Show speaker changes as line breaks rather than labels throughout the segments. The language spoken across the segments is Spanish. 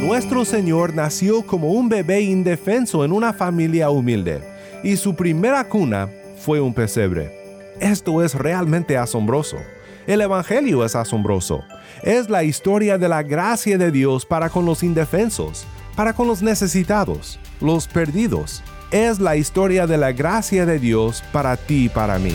Nuestro Señor nació como un bebé indefenso en una familia humilde, y su primera cuna fue un pesebre. Esto es realmente asombroso. El Evangelio es asombroso. Es la historia de la gracia de Dios para con los indefensos, para con los necesitados, los perdidos. Es la historia de la gracia de Dios para ti y para mí.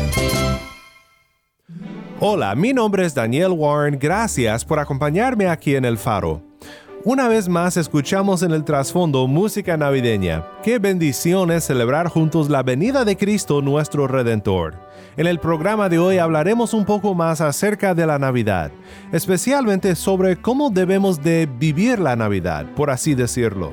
Hola, mi nombre es Daniel Warren, gracias por acompañarme aquí en El Faro. Una vez más escuchamos en el trasfondo música navideña. Qué bendición es celebrar juntos la venida de Cristo nuestro Redentor. En el programa de hoy hablaremos un poco más acerca de la Navidad, especialmente sobre cómo debemos de vivir la Navidad, por así decirlo.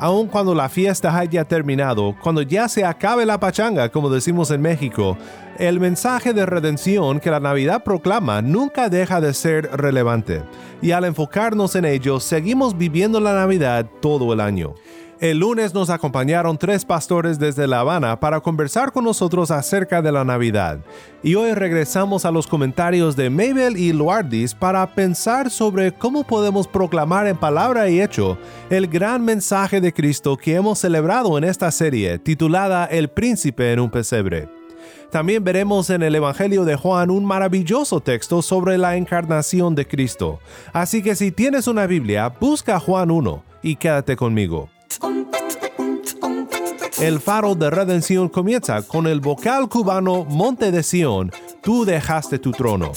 Aun cuando la fiesta haya terminado, cuando ya se acabe la pachanga, como decimos en México, el mensaje de redención que la Navidad proclama nunca deja de ser relevante, y al enfocarnos en ello, seguimos viviendo la Navidad todo el año. El lunes nos acompañaron tres pastores desde La Habana para conversar con nosotros acerca de la Navidad. Y hoy regresamos a los comentarios de Mabel y Luardis para pensar sobre cómo podemos proclamar en palabra y hecho el gran mensaje de Cristo que hemos celebrado en esta serie titulada El Príncipe en un pesebre. También veremos en el Evangelio de Juan un maravilloso texto sobre la encarnación de Cristo. Así que si tienes una Biblia, busca Juan 1 y quédate conmigo. El faro de redención comienza con el vocal cubano Monte de Sión, tú dejaste tu trono.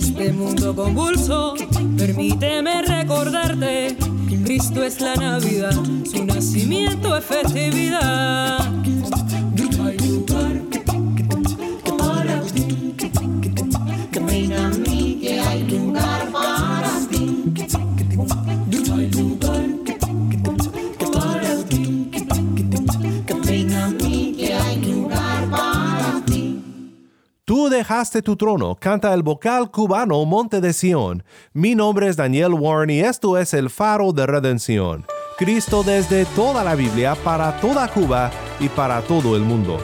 Este mundo convulso, permíteme recordarte, Cristo es la Navidad, su nacimiento es festividad.
Dejaste tu trono, canta el vocal cubano Monte de Sión. Mi nombre es Daniel Warren y esto es el faro de redención. Cristo desde toda la Biblia, para toda Cuba y para todo el mundo.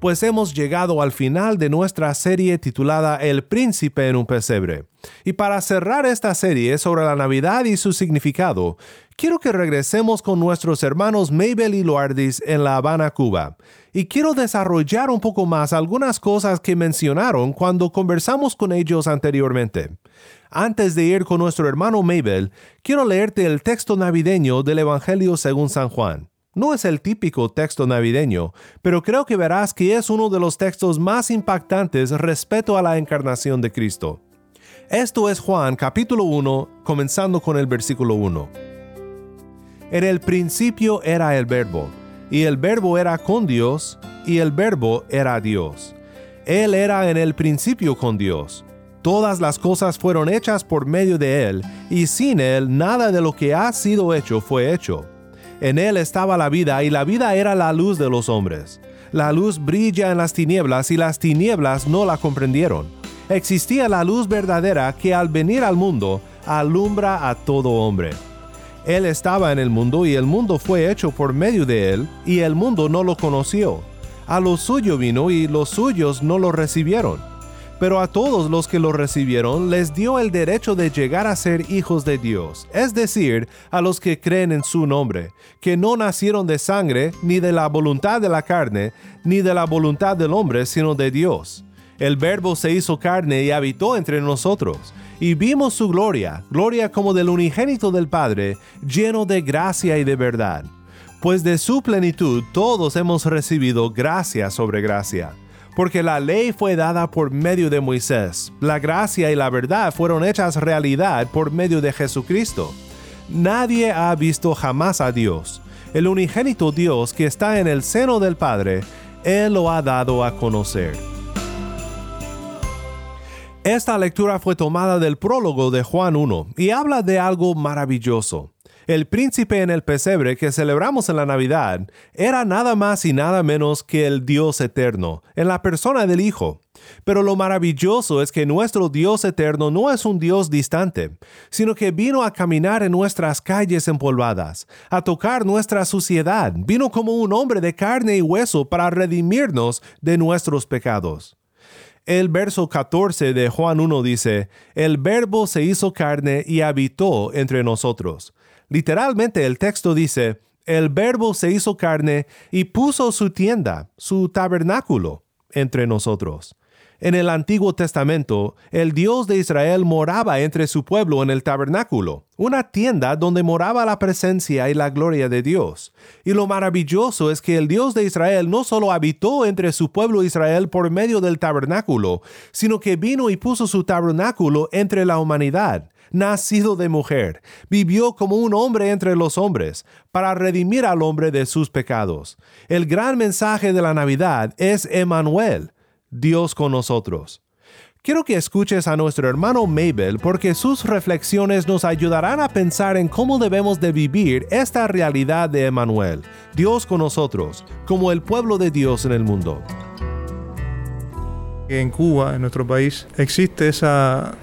Pues hemos llegado al final de nuestra serie titulada El príncipe en un pesebre. Y para cerrar esta serie sobre la Navidad y su significado, quiero que regresemos con nuestros hermanos Mabel y Loardis en La Habana, Cuba. Y quiero desarrollar un poco más algunas cosas que mencionaron cuando conversamos con ellos anteriormente. Antes de ir con nuestro hermano Mabel, quiero leerte el texto navideño del Evangelio según San Juan. No es el típico texto navideño, pero creo que verás que es uno de los textos más impactantes respecto a la encarnación de Cristo. Esto es Juan capítulo 1, comenzando con el versículo 1. En el principio era el verbo, y el verbo era con Dios, y el verbo era Dios. Él era en el principio con Dios. Todas las cosas fueron hechas por medio de Él, y sin Él nada de lo que ha sido hecho fue hecho. En Él estaba la vida, y la vida era la luz de los hombres. La luz brilla en las tinieblas, y las tinieblas no la comprendieron. Existía la luz verdadera que al venir al mundo alumbra a todo hombre. Él estaba en el mundo, y el mundo fue hecho por medio de Él, y el mundo no lo conoció. A lo suyo vino, y los suyos no lo recibieron pero a todos los que lo recibieron les dio el derecho de llegar a ser hijos de Dios, es decir, a los que creen en su nombre, que no nacieron de sangre, ni de la voluntad de la carne, ni de la voluntad del hombre, sino de Dios. El Verbo se hizo carne y habitó entre nosotros, y vimos su gloria, gloria como del unigénito del Padre, lleno de gracia y de verdad. Pues de su plenitud todos hemos recibido gracia sobre gracia porque la ley fue dada por medio de Moisés, la gracia y la verdad fueron hechas realidad por medio de Jesucristo. Nadie ha visto jamás a Dios. El unigénito Dios que está en el seno del Padre, Él lo ha dado a conocer. Esta lectura fue tomada del prólogo de Juan 1 y habla de algo maravilloso. El príncipe en el pesebre que celebramos en la Navidad era nada más y nada menos que el Dios eterno, en la persona del Hijo. Pero lo maravilloso es que nuestro Dios eterno no es un Dios distante, sino que vino a caminar en nuestras calles empolvadas, a tocar nuestra suciedad, vino como un hombre de carne y hueso para redimirnos de nuestros pecados. El verso 14 de Juan 1 dice, El verbo se hizo carne y habitó entre nosotros. Literalmente el texto dice, el verbo se hizo carne y puso su tienda, su tabernáculo, entre nosotros. En el Antiguo Testamento, el Dios de Israel moraba entre su pueblo en el tabernáculo, una tienda donde moraba la presencia y la gloria de Dios. Y lo maravilloso es que el Dios de Israel no solo habitó entre su pueblo Israel por medio del tabernáculo, sino que vino y puso su tabernáculo entre la humanidad nacido de mujer, vivió como un hombre entre los hombres, para redimir al hombre de sus pecados. El gran mensaje de la Navidad es Emmanuel, Dios con nosotros. Quiero que escuches a nuestro hermano Mabel porque sus reflexiones nos ayudarán a pensar en cómo debemos de vivir esta realidad de Emmanuel, Dios con nosotros, como el pueblo de Dios en el mundo.
En Cuba, en nuestro país, existe esa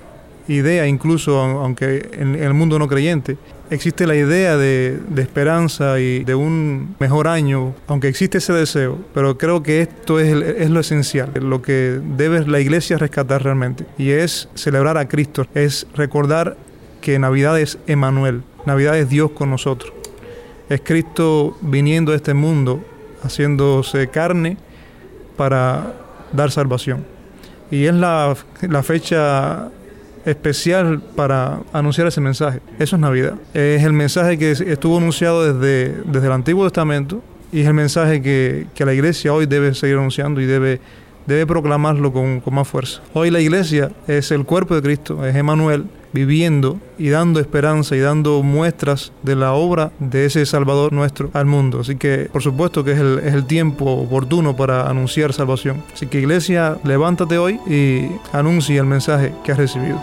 idea, incluso aunque en el mundo no creyente, existe la idea de, esperanza y de un mejor año, aunque existe ese deseo, pero creo que esto es, es, lo esencial, lo que debe la iglesia rescatar realmente, y es celebrar a Cristo, es recordar que Navidad es Emanuel, Navidad es Dios con nosotros, es Cristo viniendo a este mundo, haciéndose carne para dar salvación. Y es la, la fecha especial para anunciar ese mensaje. Eso es Navidad. Es el mensaje que estuvo anunciado desde, desde el Antiguo Testamento y es el mensaje que, que la iglesia hoy debe seguir anunciando y debe, debe proclamarlo con, con más fuerza. Hoy la iglesia es el cuerpo de Cristo, es Emanuel viviendo y dando esperanza y dando muestras de la obra de ese Salvador nuestro al mundo. Así que por supuesto que es el, es el tiempo oportuno para anunciar salvación. Así que iglesia, levántate hoy y anuncia el mensaje que has recibido.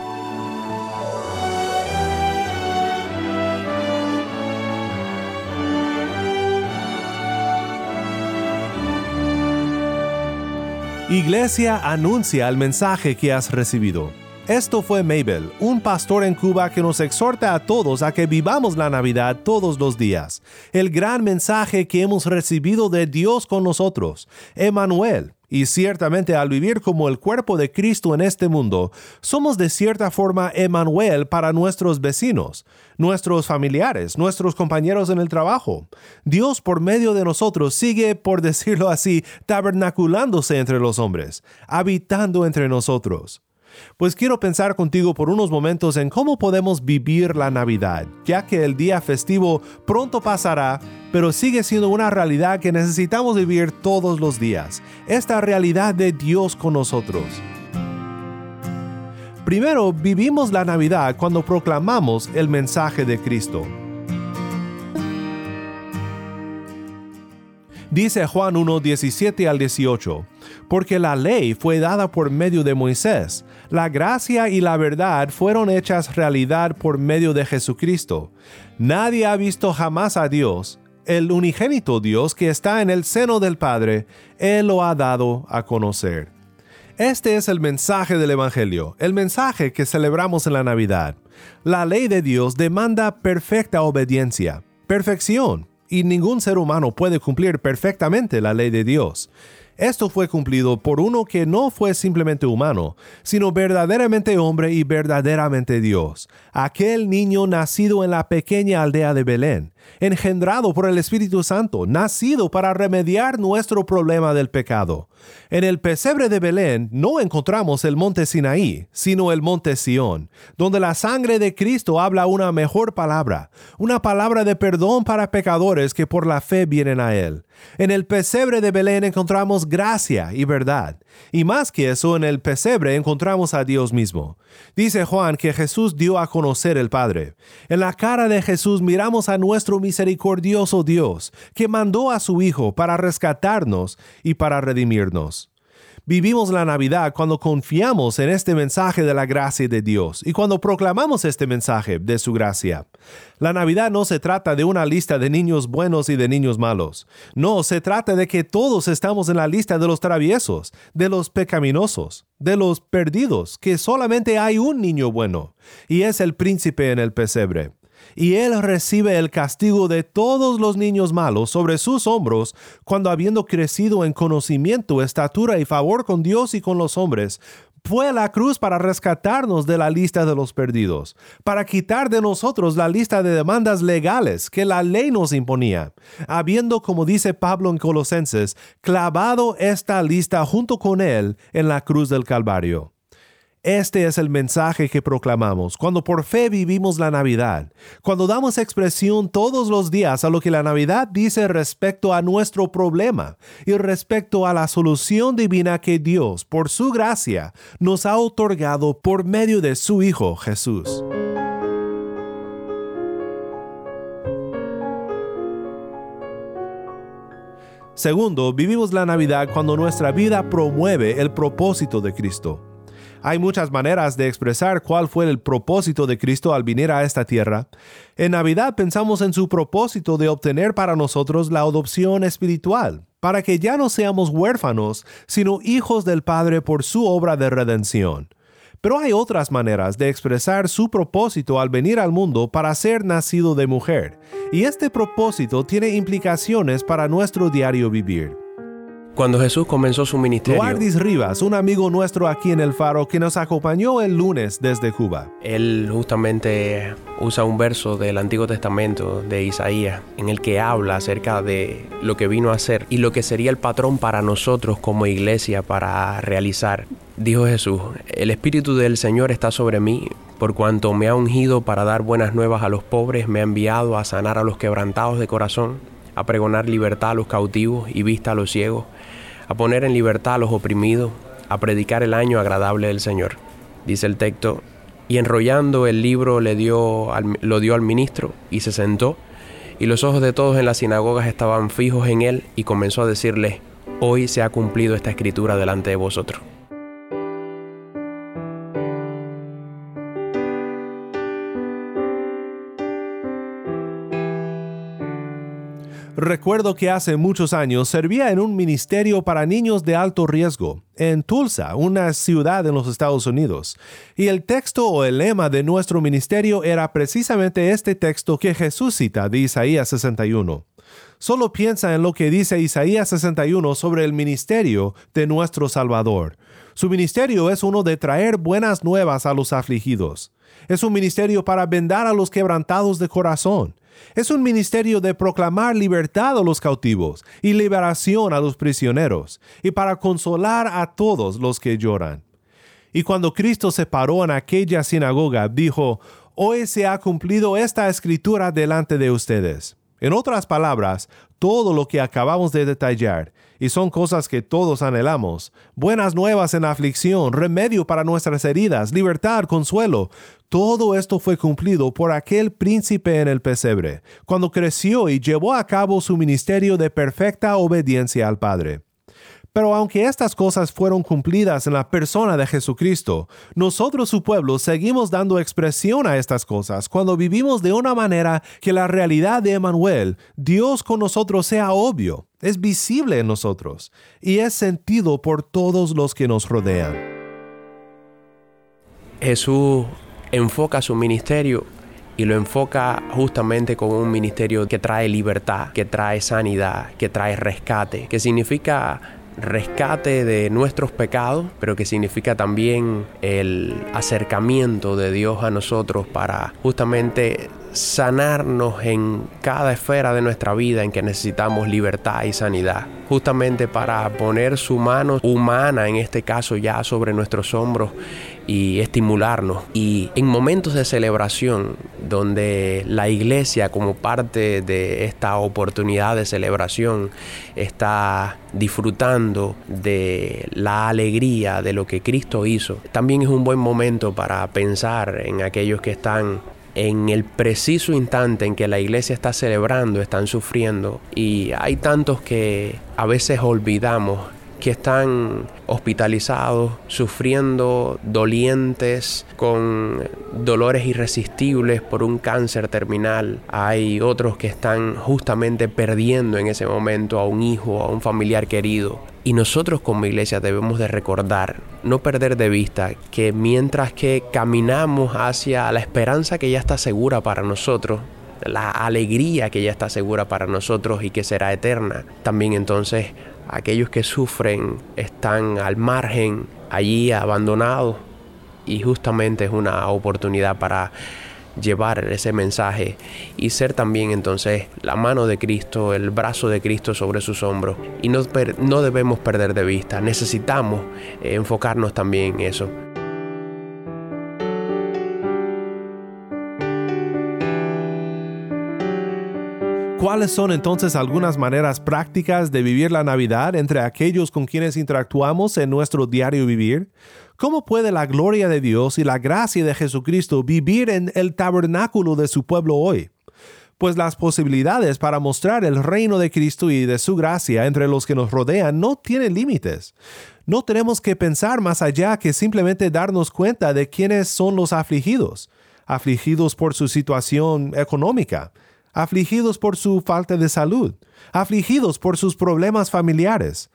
Iglesia anuncia el mensaje que has recibido. Esto fue Mabel, un pastor en Cuba que nos exhorta a todos a que vivamos la Navidad todos los días. El gran mensaje que hemos recibido de Dios con nosotros, Emmanuel. Y ciertamente al vivir como el cuerpo de Cristo en este mundo, somos de cierta forma Emmanuel para nuestros vecinos, nuestros familiares, nuestros compañeros en el trabajo. Dios por medio de nosotros sigue, por decirlo así, tabernaculándose entre los hombres, habitando entre nosotros. Pues quiero pensar contigo por unos momentos en cómo podemos vivir la Navidad, ya que el día festivo pronto pasará, pero sigue siendo una realidad que necesitamos vivir todos los días, esta realidad de Dios con nosotros. Primero, vivimos la Navidad cuando proclamamos el mensaje de Cristo. Dice Juan 1, 17 al 18, porque la ley fue dada por medio de Moisés, la gracia y la verdad fueron hechas realidad por medio de Jesucristo. Nadie ha visto jamás a Dios, el unigénito Dios que está en el seno del Padre, Él lo ha dado a conocer. Este es el mensaje del Evangelio, el mensaje que celebramos en la Navidad. La ley de Dios demanda perfecta obediencia, perfección, y ningún ser humano puede cumplir perfectamente la ley de Dios. Esto fue cumplido por uno que no fue simplemente humano, sino verdaderamente hombre y verdaderamente Dios, aquel niño nacido en la pequeña aldea de Belén, engendrado por el Espíritu Santo, nacido para remediar nuestro problema del pecado. En el pesebre de Belén no encontramos el monte Sinaí, sino el monte Sión, donde la sangre de Cristo habla una mejor palabra, una palabra de perdón para pecadores que por la fe vienen a Él. En el pesebre de Belén encontramos gracia y verdad, y más que eso, en el pesebre encontramos a Dios mismo. Dice Juan que Jesús dio a conocer el Padre. En la cara de Jesús miramos a nuestro misericordioso Dios, que mandó a su Hijo para rescatarnos y para redimirnos. Vivimos la Navidad cuando confiamos en este mensaje de la gracia de Dios y cuando proclamamos este mensaje de su gracia. La Navidad no se trata de una lista de niños buenos y de niños malos. No, se trata de que todos estamos en la lista de los traviesos, de los pecaminosos, de los perdidos, que solamente hay un niño bueno, y es el príncipe en el pesebre y él recibe el castigo de todos los niños malos sobre sus hombros, cuando habiendo crecido en conocimiento, estatura y favor con Dios y con los hombres, fue a la cruz para rescatarnos de la lista de los perdidos, para quitar de nosotros la lista de demandas legales que la ley nos imponía, habiendo, como dice Pablo en Colosenses, clavado esta lista junto con él en la cruz del Calvario. Este es el mensaje que proclamamos cuando por fe vivimos la Navidad, cuando damos expresión todos los días a lo que la Navidad dice respecto a nuestro problema y respecto a la solución divina que Dios, por su gracia, nos ha otorgado por medio de su Hijo Jesús. Segundo, vivimos la Navidad cuando nuestra vida promueve el propósito de Cristo. Hay muchas maneras de expresar cuál fue el propósito de Cristo al venir a esta tierra. En Navidad pensamos en su propósito de obtener para nosotros la adopción espiritual, para que ya no seamos huérfanos, sino hijos del Padre por su obra de redención. Pero hay otras maneras de expresar su propósito al venir al mundo para ser nacido de mujer, y este propósito tiene implicaciones para nuestro diario vivir.
Cuando Jesús comenzó su ministerio,
Loardis Rivas, un amigo nuestro aquí en El Faro que nos acompañó el lunes desde Cuba.
él justamente usa un verso del Antiguo Testamento de Isaías en el que habla acerca de lo que vino a hacer y lo que sería el patrón para nosotros como iglesia para realizar. Dijo Jesús, el Espíritu del Señor está sobre mí, por cuanto me ha ungido para dar buenas nuevas a los pobres, me ha enviado a sanar a los quebrantados de corazón, a pregonar libertad a los cautivos y vista a los ciegos, a poner en libertad a los oprimidos, a predicar el año agradable del Señor. Dice el texto, y enrollando el libro le dio al- lo dio al ministro y se sentó, y los ojos de todos en las sinagogas estaban fijos en él, y comenzó a decirles, hoy se ha cumplido esta escritura delante de vosotros.
Recuerdo que hace muchos años servía en un ministerio para niños de alto riesgo, en Tulsa, una ciudad en los Estados Unidos. Y el texto o el lema de nuestro ministerio era precisamente este texto que Jesús cita de Isaías 61. Solo piensa en lo que dice Isaías 61 sobre el ministerio de nuestro Salvador. Su ministerio es uno de traer buenas nuevas a los afligidos. Es un ministerio para vendar a los quebrantados de corazón. Es un ministerio de proclamar libertad a los cautivos y liberación a los prisioneros, y para consolar a todos los que lloran. Y cuando Cristo se paró en aquella sinagoga, dijo, Hoy se ha cumplido esta escritura delante de ustedes. En otras palabras, todo lo que acabamos de detallar, y son cosas que todos anhelamos, buenas nuevas en aflicción, remedio para nuestras heridas, libertad, consuelo, todo esto fue cumplido por aquel príncipe en el pesebre, cuando creció y llevó a cabo su ministerio de perfecta obediencia al Padre. Pero aunque estas cosas fueron cumplidas en la persona de Jesucristo, nosotros su pueblo seguimos dando expresión a estas cosas cuando vivimos de una manera que la realidad de Emmanuel, Dios con nosotros, sea obvio, es visible en nosotros y es sentido por todos los que nos rodean.
Jesús enfoca su ministerio y lo enfoca justamente como un ministerio que trae libertad, que trae sanidad, que trae rescate, que significa rescate de nuestros pecados, pero que significa también el acercamiento de Dios a nosotros para justamente sanarnos en cada esfera de nuestra vida en que necesitamos libertad y sanidad, justamente para poner su mano humana, en este caso ya sobre nuestros hombros, y estimularnos. Y en momentos de celebración, donde la iglesia como parte de esta oportunidad de celebración está disfrutando de la alegría de lo que Cristo hizo, también es un buen momento para pensar en aquellos que están en el preciso instante en que la iglesia está celebrando, están sufriendo y hay tantos que a veces olvidamos que están hospitalizados, sufriendo, dolientes, con dolores irresistibles por un cáncer terminal. Hay otros que están justamente perdiendo en ese momento a un hijo, a un familiar querido. Y nosotros como iglesia debemos de recordar, no perder de vista que mientras que caminamos hacia la esperanza que ya está segura para nosotros, la alegría que ya está segura para nosotros y que será eterna, también entonces aquellos que sufren están al margen, allí abandonados y justamente es una oportunidad para llevar ese mensaje y ser también entonces la mano de Cristo, el brazo de Cristo sobre sus hombros. Y no, no debemos perder de vista, necesitamos eh, enfocarnos también en eso.
¿Cuáles son entonces algunas maneras prácticas de vivir la Navidad entre aquellos con quienes interactuamos en nuestro diario vivir? ¿Cómo puede la gloria de Dios y la gracia de Jesucristo vivir en el tabernáculo de su pueblo hoy? Pues las posibilidades para mostrar el reino de Cristo y de su gracia entre los que nos rodean no tienen límites. No tenemos que pensar más allá que simplemente darnos cuenta de quiénes son los afligidos, afligidos por su situación económica, afligidos por su falta de salud, afligidos por sus problemas familiares.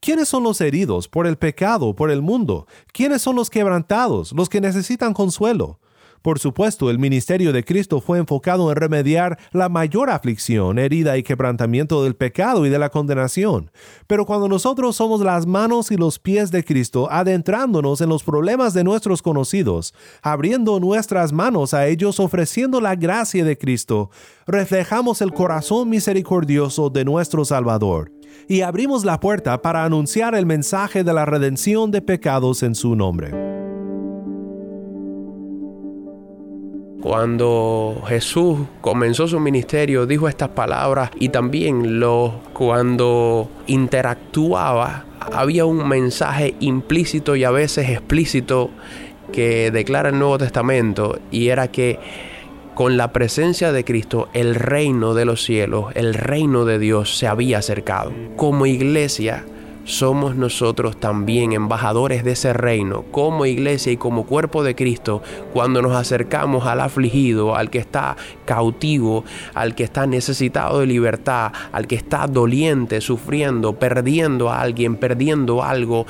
¿Quiénes son los heridos por el pecado, por el mundo? ¿Quiénes son los quebrantados, los que necesitan consuelo? Por supuesto, el ministerio de Cristo fue enfocado en remediar la mayor aflicción, herida y quebrantamiento del pecado y de la condenación. Pero cuando nosotros somos las manos y los pies de Cristo, adentrándonos en los problemas de nuestros conocidos, abriendo nuestras manos a ellos, ofreciendo la gracia de Cristo, reflejamos el corazón misericordioso de nuestro Salvador y abrimos la puerta para anunciar el mensaje de la redención de pecados en su nombre.
Cuando Jesús comenzó su ministerio dijo estas palabras y también lo cuando interactuaba había un mensaje implícito y a veces explícito que declara el Nuevo Testamento y era que con la presencia de Cristo el reino de los cielos, el reino de Dios se había acercado. Como iglesia somos nosotros también embajadores de ese reino, como iglesia y como cuerpo de Cristo, cuando nos acercamos al afligido, al que está cautivo, al que está necesitado de libertad, al que está doliente, sufriendo, perdiendo a alguien, perdiendo algo,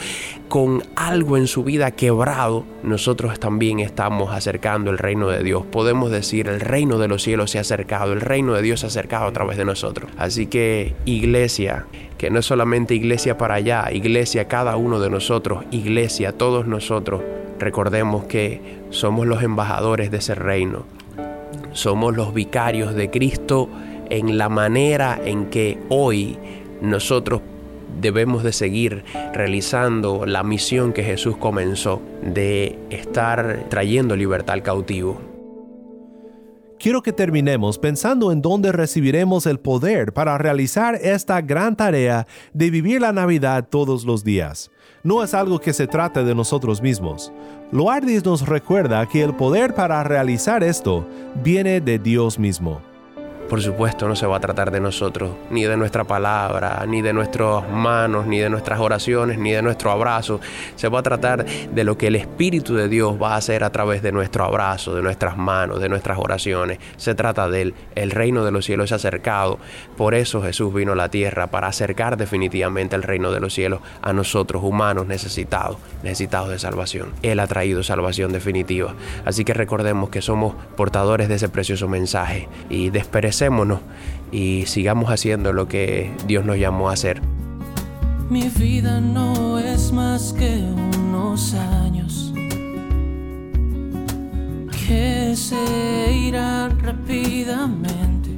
con algo en su vida quebrado, nosotros también estamos acercando el reino de Dios. Podemos decir, el reino de los cielos se ha acercado, el reino de Dios se ha acercado a través de nosotros. Así que iglesia, que no es solamente iglesia para allá, iglesia cada uno de nosotros, iglesia todos nosotros, recordemos que somos los embajadores de ese reino. Somos los vicarios de Cristo en la manera en que hoy nosotros debemos de seguir realizando la misión que Jesús comenzó de estar trayendo libertad al cautivo.
Quiero que terminemos pensando en dónde recibiremos el poder para realizar esta gran tarea de vivir la Navidad todos los días. No es algo que se trate de nosotros mismos. Loardis nos recuerda que el poder para realizar esto viene de Dios mismo.
Por supuesto, no se va a tratar de nosotros, ni de nuestra palabra, ni de nuestras manos, ni de nuestras oraciones, ni de nuestro abrazo. Se va a tratar de lo que el Espíritu de Dios va a hacer a través de nuestro abrazo, de nuestras manos, de nuestras oraciones. Se trata de Él. El reino de los cielos ha acercado. Por eso Jesús vino a la tierra, para acercar definitivamente el reino de los cielos a nosotros, humanos necesitados, necesitados de salvación. Él ha traído salvación definitiva. Así que recordemos que somos portadores de ese precioso mensaje y desperecemos y sigamos haciendo lo que Dios nos llamó a hacer.
Mi vida no es más que unos años que se irán rápidamente.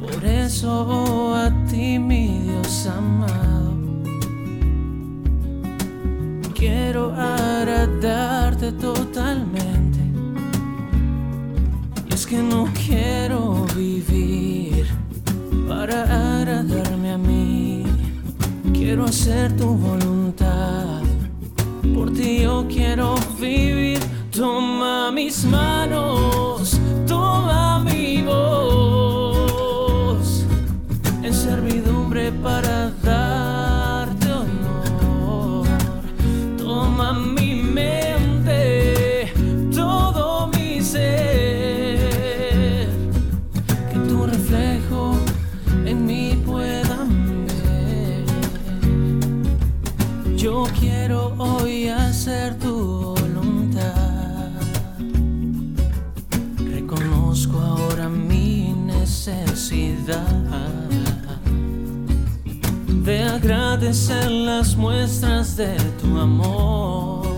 Por eso a ti, mi Dios amado, quiero agradarte totalmente hacer tu voluntad. Por ti yo quiero vivir. Toma mis manos, necesidad de agradecer las muestras de tu amor.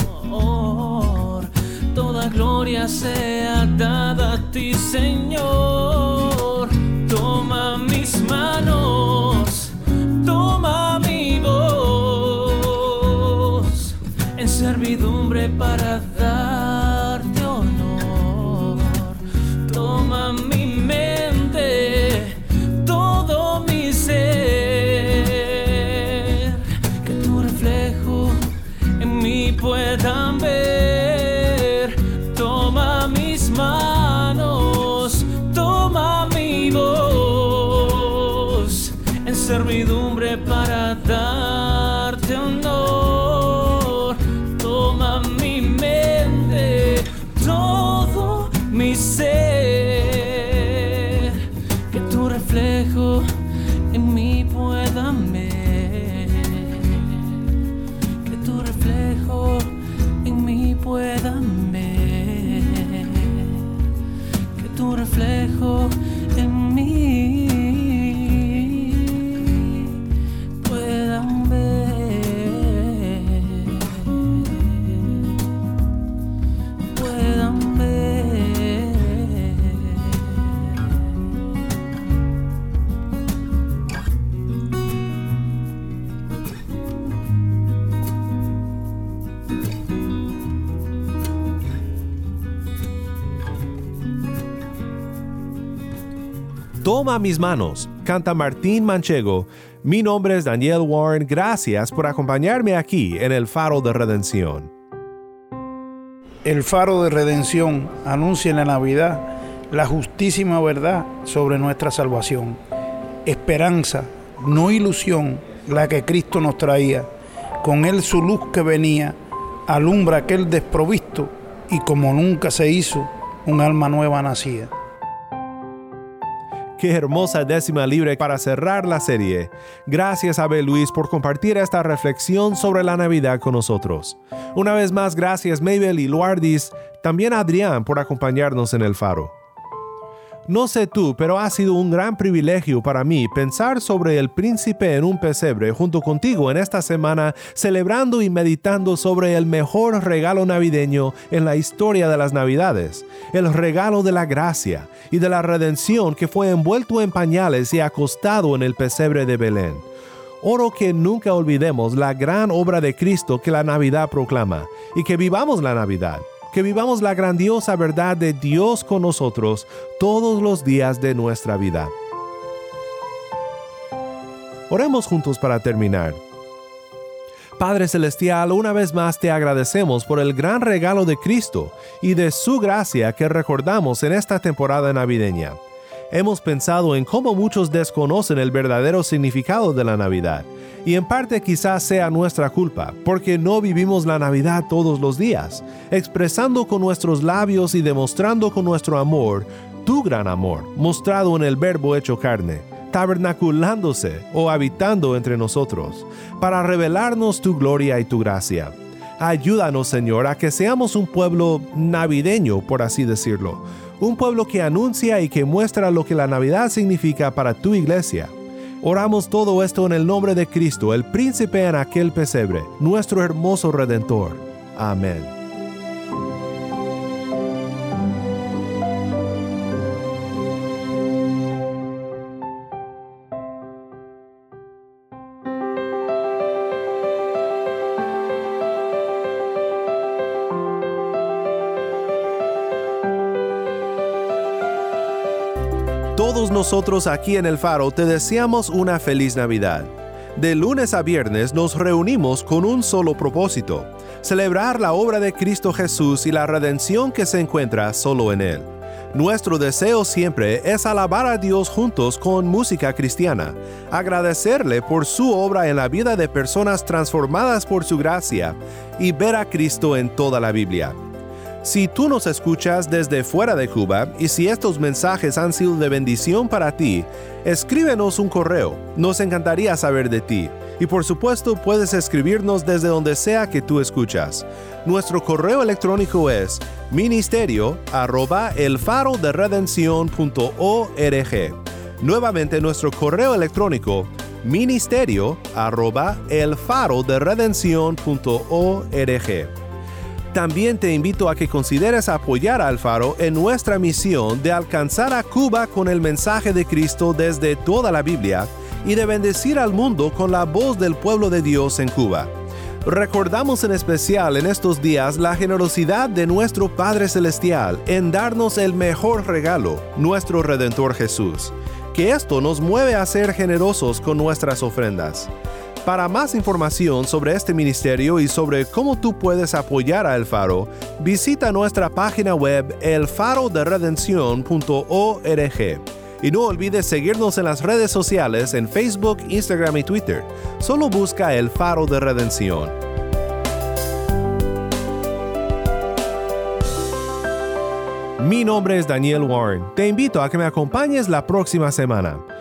Toda gloria sea dada a ti, Señor. Toma mis manos, toma mi voz en servidumbre para darte mi Toma mis manos,
canta Martín Manchego. Mi nombre es Daniel Warren, gracias por acompañarme aquí en el Faro de Redención.
El faro de redención anuncia en la Navidad la justísima verdad sobre nuestra salvación, esperanza no ilusión, la que Cristo nos traía. Con él su luz que venía, alumbra aquel desprovisto y como nunca se hizo, un alma nueva nacía.
Qué hermosa décima libre para cerrar la serie. Gracias Abel Luis por compartir esta reflexión sobre la Navidad con nosotros. Una vez más, gracias Mabel y Luardis, también Adrián por acompañarnos en el faro. No sé tú, pero ha sido un gran privilegio para mí pensar sobre el príncipe en un pesebre junto contigo en esta semana, celebrando y meditando sobre el mejor regalo navideño en la historia de las Navidades, el regalo de la gracia y de la redención que fue envuelto en pañales y acostado en el pesebre de Belén. Oro que nunca olvidemos la gran obra de Cristo que la Navidad proclama y que vivamos la Navidad que vivamos la grandiosa verdad de Dios con nosotros todos los días de nuestra vida. Oremos juntos para terminar. Padre Celestial, una vez más te agradecemos por el gran regalo de Cristo y de su gracia que recordamos en esta temporada navideña. Hemos pensado en cómo muchos desconocen el verdadero significado de la Navidad y en parte quizás sea nuestra culpa, porque no vivimos la Navidad todos los días, expresando con nuestros labios y demostrando con nuestro amor tu gran amor, mostrado en el Verbo hecho carne, tabernaculándose o habitando entre nosotros, para revelarnos tu gloria y tu gracia. Ayúdanos, Señor, a que seamos un pueblo navideño, por así decirlo, un pueblo que anuncia y que muestra lo que la Navidad significa para tu iglesia Oramos todo esto en el nombre de Cristo, el príncipe en aquel pesebre, nuestro hermoso redentor. Amén. Nosotros aquí en el Faro te deseamos una feliz Navidad. De lunes a viernes nos reunimos con un solo propósito, celebrar la obra de Cristo Jesús y la redención que se encuentra solo en Él. Nuestro deseo siempre es alabar a Dios juntos con música cristiana, agradecerle por su obra en la vida de personas transformadas por su gracia y ver a Cristo en toda la Biblia. Si tú nos escuchas desde fuera de Cuba y si estos mensajes han sido de bendición para ti, escríbenos un correo, nos encantaría saber de ti. Y por supuesto puedes escribirnos desde donde sea que tú escuchas. Nuestro correo electrónico es ministerio arroba el Nuevamente nuestro correo electrónico ministerio arroba el también te invito a que consideres apoyar al Faro en nuestra misión de alcanzar a Cuba con el mensaje de Cristo desde toda la Biblia y de bendecir al mundo con la voz del pueblo de Dios en Cuba. Recordamos en especial en estos días la generosidad de nuestro Padre Celestial en darnos el mejor regalo, nuestro Redentor Jesús, que esto nos mueve a ser generosos con nuestras ofrendas. Para más información sobre este ministerio y sobre cómo tú puedes apoyar a El Faro, visita nuestra página web elfaroderedención.org. Y no olvides seguirnos en las redes sociales en Facebook, Instagram y Twitter. Solo busca El Faro de Redención. Mi nombre es Daniel Warren. Te invito a que me acompañes la próxima semana